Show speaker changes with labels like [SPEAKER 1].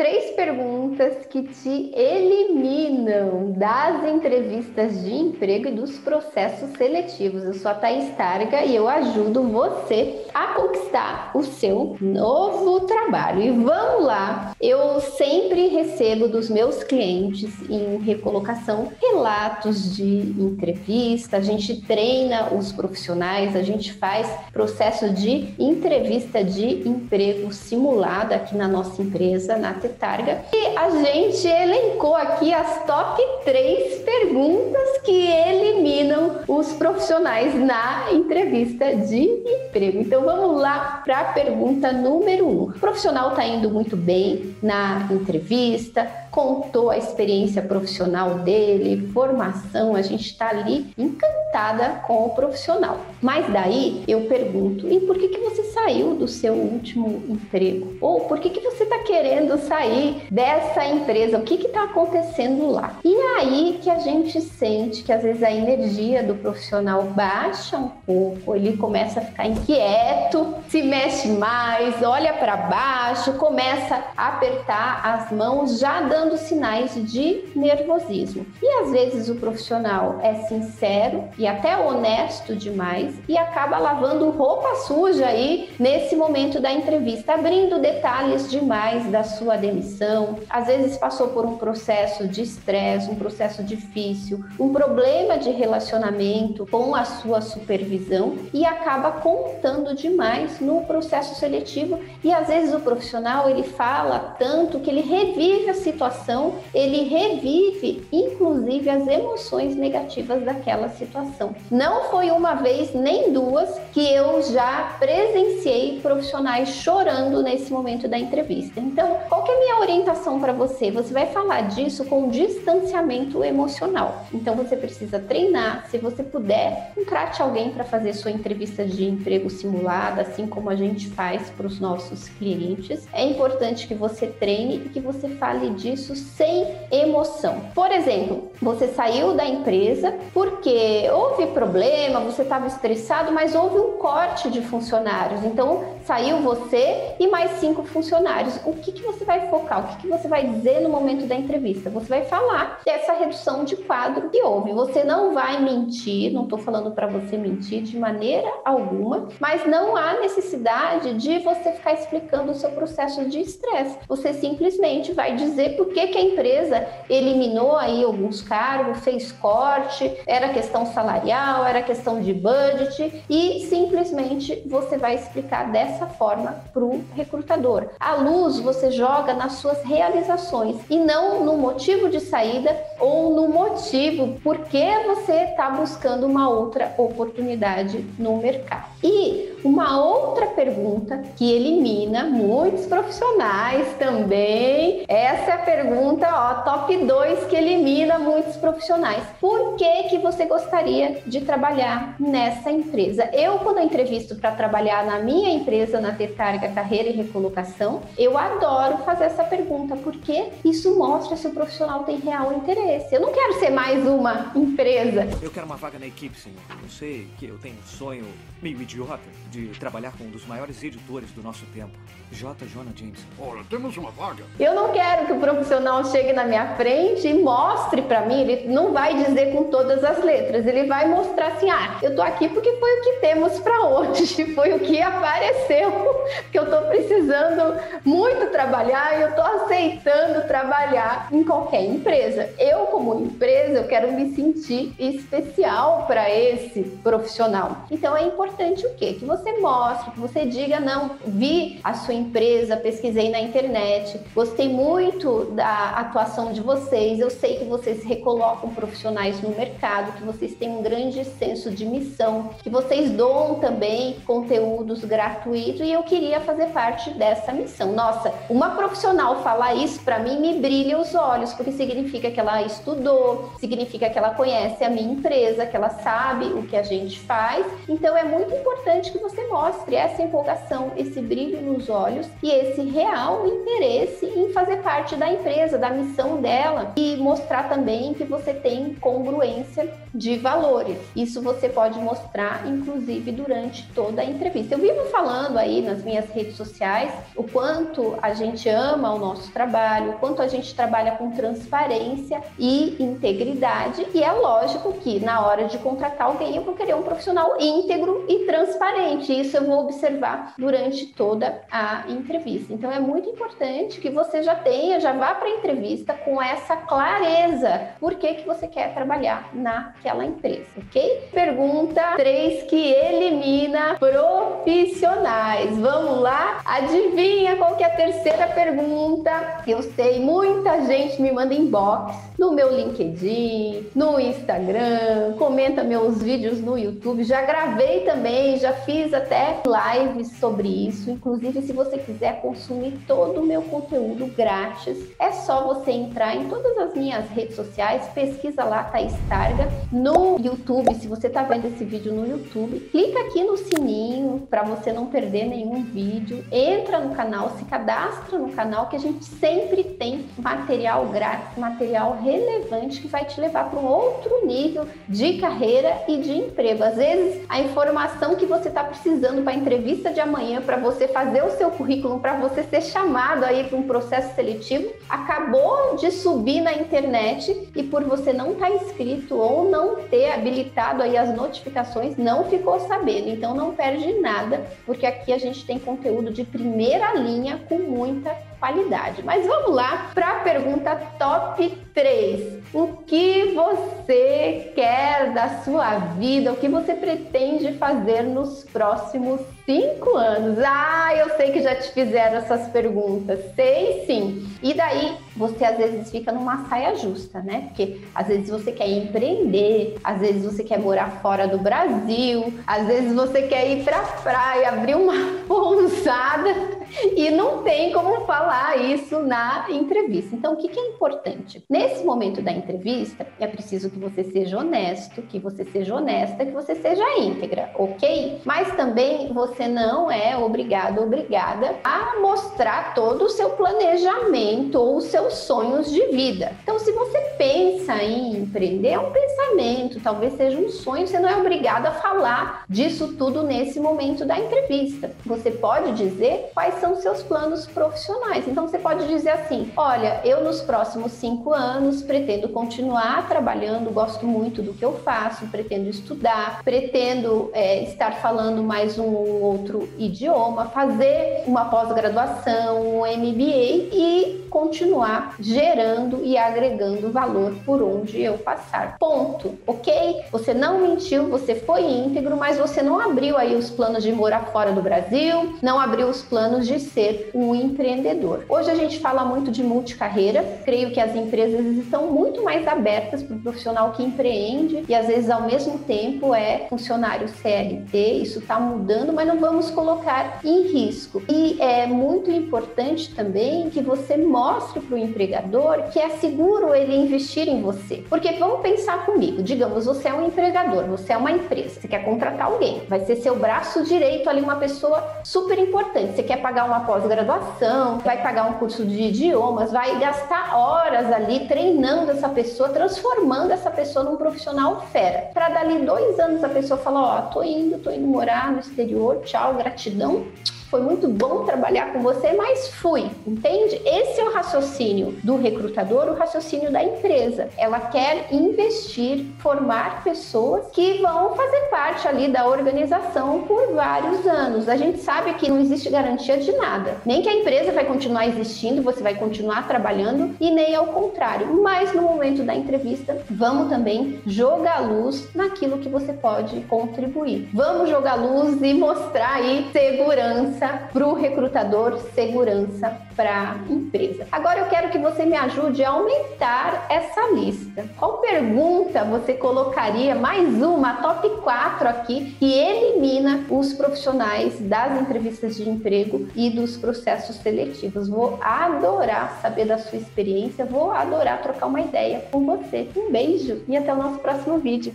[SPEAKER 1] três perguntas que te eliminam das entrevistas de emprego e dos processos seletivos. Eu sou a Thaís Targa e eu ajudo você a conquistar o seu novo trabalho. E vamos lá! Eu sempre recebo dos meus clientes em recolocação relatos de entrevista, a gente treina os profissionais, a gente faz processo de entrevista de emprego simulada aqui na nossa empresa, na Tetarga. E a gente elencou aqui as top 3 perguntas que eliminam os profissionais na entrevista de emprego. Então vamos lá para a pergunta número 1. Um. O profissional está indo muito bem na entrevista, contou a experiência profissional dele, formação, a gente está ali encantada com o profissional. Mas daí eu pergunto, e por que, que você saiu do seu último emprego? Ou por que, que você está querendo sair dessa empresa? O que está acontecendo lá? E aí que a gente sente que às vezes a energia do profissional baixa um pouco, ele começa a ficar inquieto, se mexe mais, olha para baixo, começa a apertar as mãos, já dando sinais de nervosismo. E às vezes o profissional é sincero e até honesto demais e acaba lavando roupa suja aí nesse momento da entrevista, abrindo detalhes demais da sua demissão. Às vezes passou por um processo de estresse, um processo difícil, um problema de relacionamento com a sua supervisão e acaba contando demais no processo seletivo. E às vezes o profissional ele fala tanto que ele revive a situação situação, ele revive inclusive as emoções negativas daquela situação. Não foi uma vez nem duas que eu já presenciei profissionais chorando nesse momento da entrevista. Então, qual que é a minha orientação para você? Você vai falar disso com distanciamento emocional. Então, você precisa treinar. Se você puder, contrate alguém para fazer sua entrevista de emprego simulada, assim como a gente faz para os nossos clientes. É importante que você treine e que você fale disso isso sem emoção. Por exemplo, você saiu da empresa porque houve problema, você estava estressado, mas houve um corte de funcionários. Então, saiu você e mais cinco funcionários. O que, que você vai focar? O que, que você vai dizer no momento da entrevista? Você vai falar dessa redução de quadro que houve. Você não vai mentir, não estou falando para você mentir de maneira alguma, mas não há necessidade de você ficar explicando o seu processo de estresse. Você simplesmente vai dizer por que, que a empresa eliminou aí alguns cargos, fez corte, era questão salarial, era questão de budget e simplesmente você vai explicar dessa forma para o recrutador. A luz você joga nas suas realizações e não no motivo de saída ou no motivo por que você está buscando uma outra oportunidade no mercado. E uma outra pergunta que elimina muitos profissionais também, essa é a pergunta, ó, top 2 que elimina muitos profissionais. Por que que você gostaria de trabalhar nessa empresa? Eu, quando eu entrevisto para trabalhar na minha empresa, na Ter Carga Carreira e Recolocação, eu adoro fazer essa pergunta, porque isso mostra se o profissional tem real interesse. Eu não quero ser mais uma empresa.
[SPEAKER 2] Eu quero uma vaga na equipe, senhor. Eu sei que eu tenho um sonho meio idiota de trabalhar com um dos maiores editores do nosso tempo, J. Jonah Jameson.
[SPEAKER 3] Ora, temos uma vaga.
[SPEAKER 1] Eu não quero que o profissional chegue na minha frente e mostre para mim, ele não vai dizer com todas as letras, ele vai mostrar assim: "Ah, eu tô aqui porque foi o que temos para hoje, foi o que apareceu, que eu tô precisando muito trabalhar e eu tô aceitando trabalhar em qualquer empresa. Eu como empresa, eu quero me sentir especial para esse profissional. Então é importante o quê? Que você mostre, que você diga não, vi a sua empresa, pesquisei na internet, gostei muito da atuação de vocês, eu sei que vocês recolocam profissionais no mercado, que vocês têm um grande senso de missão, que vocês doam também conteúdos gratuitos e eu queria fazer parte dessa missão. Nossa, uma profissional falar isso para mim me brilha os olhos, porque significa que ela estudou, significa que ela conhece a minha empresa, que ela sabe o que a gente faz. Então é muito importante que você mostre essa empolgação, esse brilho nos olhos e esse real interesse em fazer parte da empresa, da missão dela e mostrar também que você tem congruência de valores. Isso você pode mostrar, inclusive, durante toda a entrevista. Eu vivo falando aí nas minhas redes sociais o quanto a gente ama o nosso trabalho, o quanto a gente trabalha com transparência e integridade, e é lógico que na hora de contratar alguém eu vou querer um profissional íntegro e transparente. Isso eu vou observar durante toda a entrevista. Então é muito importante que você já tenha, já vá para a entrevista com essa clareza. Por que, que você quer trabalhar naquela empresa, ok? Pergunta 3 que elimina profissionais. Vamos lá? Adivinha qual que é a terceira pergunta? Eu sei, muita gente me manda inbox no meu LinkedIn, no Instagram, comenta meus vídeos no YouTube. Já gravei também, já fiz até lives sobre isso. Inclusive, se você quiser consumir todo o meu conteúdo grátis, é só você entrar em todas as minhas redes sociais, pesquisa lá Thaís Targa no YouTube. Se você está vendo esse vídeo no YouTube, clica aqui no sininho para você não perder nenhum vídeo. Entra no canal, se cadastra no canal que a gente sempre tem material grátis, material relevante que vai te levar para um outro nível de carreira e de emprego. Às vezes, a informação que você está precisando para a entrevista de amanhã, para você fazer o seu currículo, para você ser chamado aí para um processo seletivo, acabou de subir na internet e por você não estar tá inscrito ou não ter habilitado aí as notificações, não ficou sabendo. Então não perde nada, porque aqui a gente tem conteúdo de primeira linha com muita qualidade. Mas vamos lá para a pergunta top 3. O que você quer da sua vida? O que você pretende fazer nos próximos cinco anos? Ah, eu sei que já te fizeram essas perguntas. Sei sim. E daí você às vezes fica numa saia justa, né? Porque às vezes você quer empreender, às vezes você quer morar fora do Brasil, às vezes você quer ir para praia, abrir uma pousada e não tem como falar isso na entrevista. Então, o que, que é importante? Nesse momento da entrevista, é preciso que você seja honesto, que você seja honesta, que você seja íntegra, ok? Mas também você não é obrigado, obrigada a mostrar todo o seu planejamento ou os seus sonhos de vida. Então, se você pensa em empreender, é um pensamento, talvez seja um sonho, você não é obrigado a falar disso tudo nesse momento da entrevista. Você pode dizer quais são seus planos profissionais. Então você pode dizer assim: olha, eu nos próximos cinco anos pretendo continuar trabalhando, gosto muito do que eu faço, pretendo estudar, pretendo é, estar falando mais um ou outro idioma, fazer uma pós-graduação, um MBA e continuar gerando e agregando valor por onde eu passar. Ponto, ok? Você não mentiu, você foi íntegro, mas você não abriu aí os planos de morar fora do Brasil, não abriu os planos de ser um empreendedor. Hoje a gente fala muito de multicarreira, creio que as empresas estão muito mais abertas para o profissional que empreende e às vezes ao mesmo tempo é funcionário CLT, isso está mudando, mas não vamos colocar em risco. E é muito importante também que você mostre para o empregador que é seguro ele investir em você. Porque vamos pensar comigo, digamos, você é um empregador, você é uma empresa, você quer contratar alguém, vai ser seu braço direito ali, uma pessoa super importante, você quer pagar uma pós-graduação, vai pagar um curso de idiomas, vai gastar horas ali treinando essa pessoa, transformando essa pessoa num profissional fera. Para dali dois anos a pessoa falar, ó, oh, tô indo, tô indo morar no exterior, tchau, gratidão foi muito bom trabalhar com você, mas fui, entende? Esse é o raciocínio do recrutador, o raciocínio da empresa. Ela quer investir, formar pessoas que vão fazer parte ali da organização por vários anos. A gente sabe que não existe garantia de nada, nem que a empresa vai continuar existindo, você vai continuar trabalhando e nem ao contrário. Mas no momento da entrevista, vamos também jogar luz naquilo que você pode contribuir. Vamos jogar luz e mostrar aí segurança segurança para o recrutador, segurança para a empresa. Agora eu quero que você me ajude a aumentar essa lista. Qual pergunta você colocaria mais uma, top 4 aqui, que elimina os profissionais das entrevistas de emprego e dos processos seletivos? Vou adorar saber da sua experiência, vou adorar trocar uma ideia com você. Um beijo e até o nosso próximo vídeo.